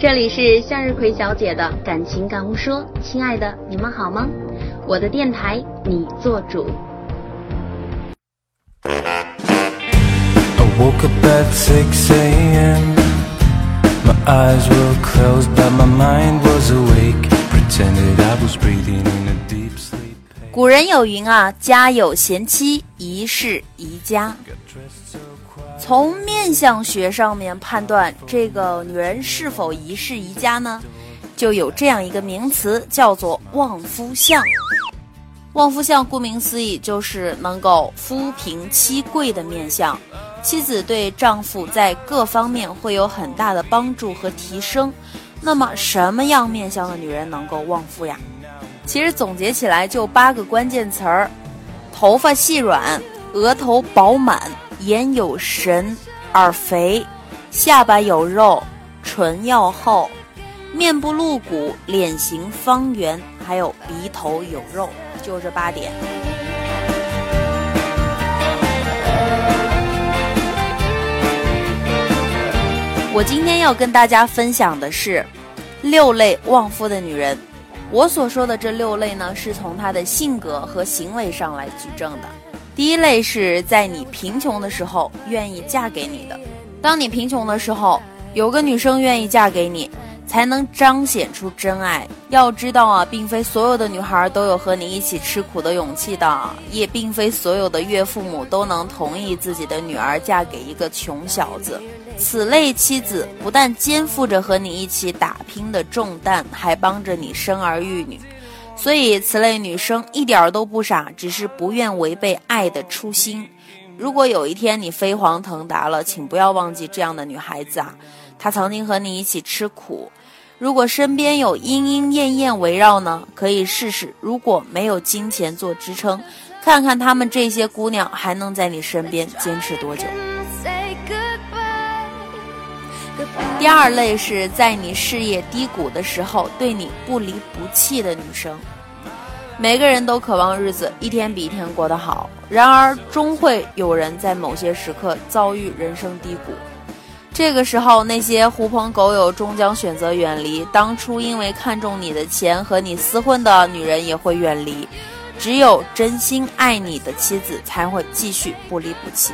这里是向日葵小姐的感情感悟说，亲爱的，你们好吗？我的电台，你做主。古人有云啊，家有贤妻，宜室宜家。从面相学上面判断这个女人是否宜室宜家呢，就有这样一个名词，叫做旺夫相。旺夫相顾名思义就是能够夫平妻贵的面相，妻子对丈夫在各方面会有很大的帮助和提升。那么什么样面相的女人能够旺夫呀？其实总结起来就八个关键词儿：头发细软，额头饱满，眼有神，耳肥，下巴有肉，唇要厚，面部露骨，脸型方圆，还有鼻头有肉，就这八点。我今天要跟大家分享的是六类旺夫的女人。我所说的这六类呢，是从她的性格和行为上来举证的。第一类是在你贫穷的时候愿意嫁给你的。当你贫穷的时候，有个女生愿意嫁给你，才能彰显出真爱。要知道啊，并非所有的女孩都有和你一起吃苦的勇气的，也并非所有的岳父母都能同意自己的女儿嫁给一个穷小子。此类妻子不但肩负着和你一起打拼的重担，还帮着你生儿育女，所以此类女生一点都不傻，只是不愿违背爱的初心。如果有一天你飞黄腾达了，请不要忘记这样的女孩子啊，她曾经和你一起吃苦。如果身边有莺莺燕燕围绕呢，可以试试。如果没有金钱做支撑，看看她们这些姑娘还能在你身边坚持多久。第二类是在你事业低谷的时候对你不离不弃的女生。每个人都渴望日子一天比一天过得好，然而终会有人在某些时刻遭遇人生低谷。这个时候，那些狐朋狗友终将选择远离，当初因为看中你的钱和你厮混的女人也会远离，只有真心爱你的妻子才会继续不离不弃。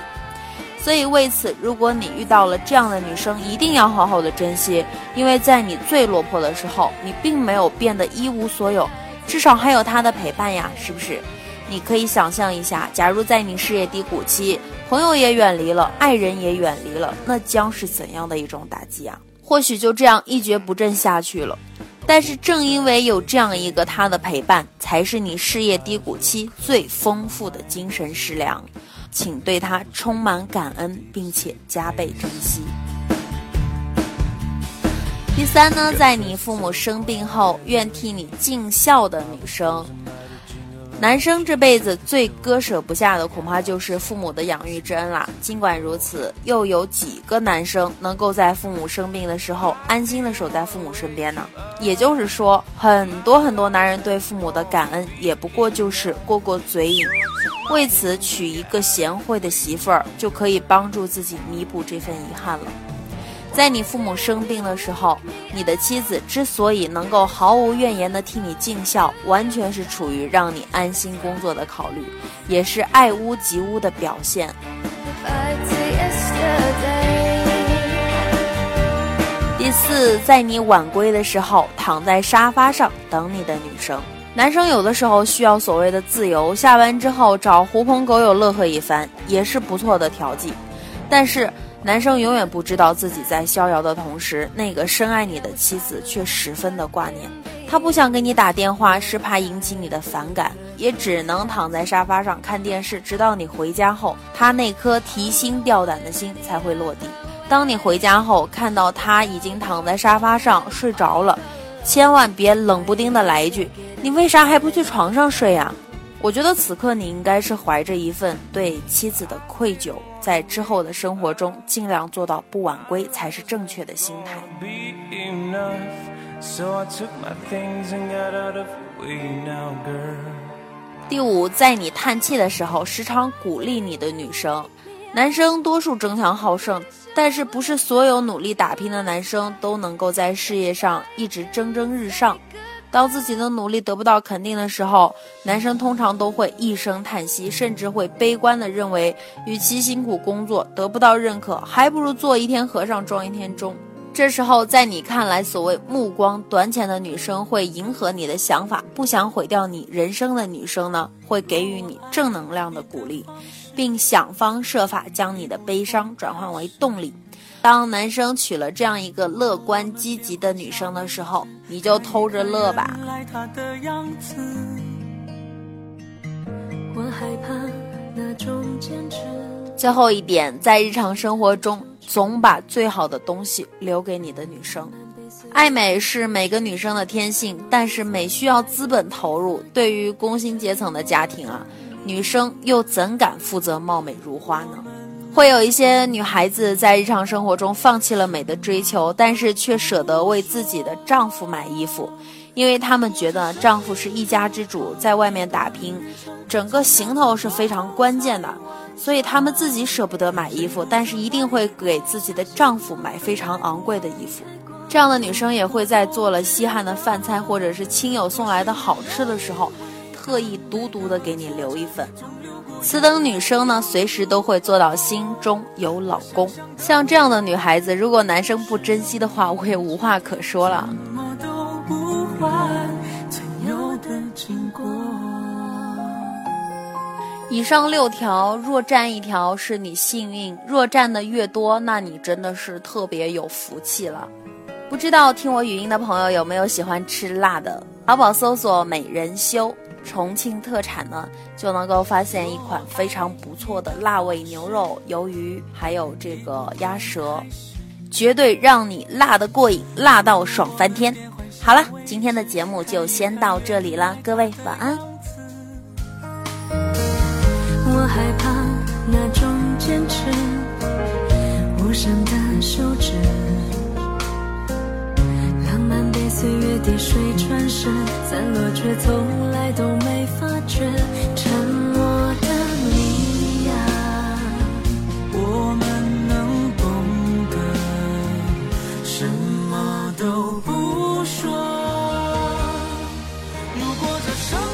所以，为此，如果你遇到了这样的女生，一定要好好的珍惜，因为在你最落魄的时候，你并没有变得一无所有，至少还有她的陪伴呀，是不是？你可以想象一下，假如在你事业低谷期，朋友也远离了，爱人也远离了，那将是怎样的一种打击啊？或许就这样一蹶不振下去了。但是正因为有这样一个他的陪伴，才是你事业低谷期最丰富的精神食粮。请对他充满感恩，并且加倍珍惜。第三呢，在你父母生病后，愿替你尽孝的女生。男生这辈子最割舍不下的，恐怕就是父母的养育之恩啦。尽管如此，又有几个男生能够在父母生病的时候安心的守在父母身边呢？也就是说，很多很多男人对父母的感恩，也不过就是过过嘴瘾。为此，娶一个贤惠的媳妇儿，就可以帮助自己弥补这份遗憾了。在你父母生病的时候，你的妻子之所以能够毫无怨言地替你尽孝，完全是出于让你安心工作的考虑，也是爱屋及乌的表现。第四，在你晚归的时候，躺在沙发上等你的女生。男生有的时候需要所谓的自由，下班之后找狐朋狗友乐呵一番，也是不错的调剂。但是。男生永远不知道自己在逍遥的同时，那个深爱你的妻子却十分的挂念。他不想给你打电话，是怕引起你的反感，也只能躺在沙发上看电视，直到你回家后，他那颗提心吊胆的心才会落地。当你回家后，看到他已经躺在沙发上睡着了，千万别冷不丁的来一句：“你为啥还不去床上睡呀？”我觉得此刻你应该是怀着一份对妻子的愧疚，在之后的生活中尽量做到不晚归才是正确的心态。第五，在你叹气的时候，时常鼓励你的女生。男生多数争强好胜，但是不是所有努力打拼的男生都能够在事业上一直蒸蒸日上。当自己的努力得不到肯定的时候，男生通常都会一声叹息，甚至会悲观地认为，与其辛苦工作得不到认可，还不如做一天和尚撞一天钟。这时候，在你看来，所谓目光短浅的女生会迎合你的想法，不想毁掉你人生的女生呢，会给予你正能量的鼓励，并想方设法将你的悲伤转换为动力。当男生娶了这样一个乐观积极的女生的时候，你就偷着乐吧。最后一点，在日常生活中。总把最好的东西留给你的女生，爱美是每个女生的天性，但是美需要资本投入。对于工薪阶层的家庭啊，女生又怎敢负责貌美如花呢？会有一些女孩子在日常生活中放弃了美的追求，但是却舍得为自己的丈夫买衣服，因为她们觉得丈夫是一家之主，在外面打拼，整个行头是非常关键的。所以她们自己舍不得买衣服，但是一定会给自己的丈夫买非常昂贵的衣服。这样的女生也会在做了稀罕的饭菜或者是亲友送来的好吃的时候，特意独独的给你留一份。此等女生呢，随时都会做到心中有老公。像这样的女孩子，如果男生不珍惜的话，我也无话可说了。以上六条，若占一条是你幸运，若占的越多，那你真的是特别有福气了。不知道听我语音的朋友有没有喜欢吃辣的？淘宝搜索“美人修”，重庆特产呢，就能够发现一款非常不错的辣味牛肉、鱿鱼，还有这个鸭舌，绝对让你辣的过瘾，辣到爽翻天。好了，今天的节目就先到这里了，各位晚安。害怕那种坚持，无声的休止，浪漫被岁月滴水穿石，散落却从来都。却沉默的你呀我们能懂得什么都不说。如果在十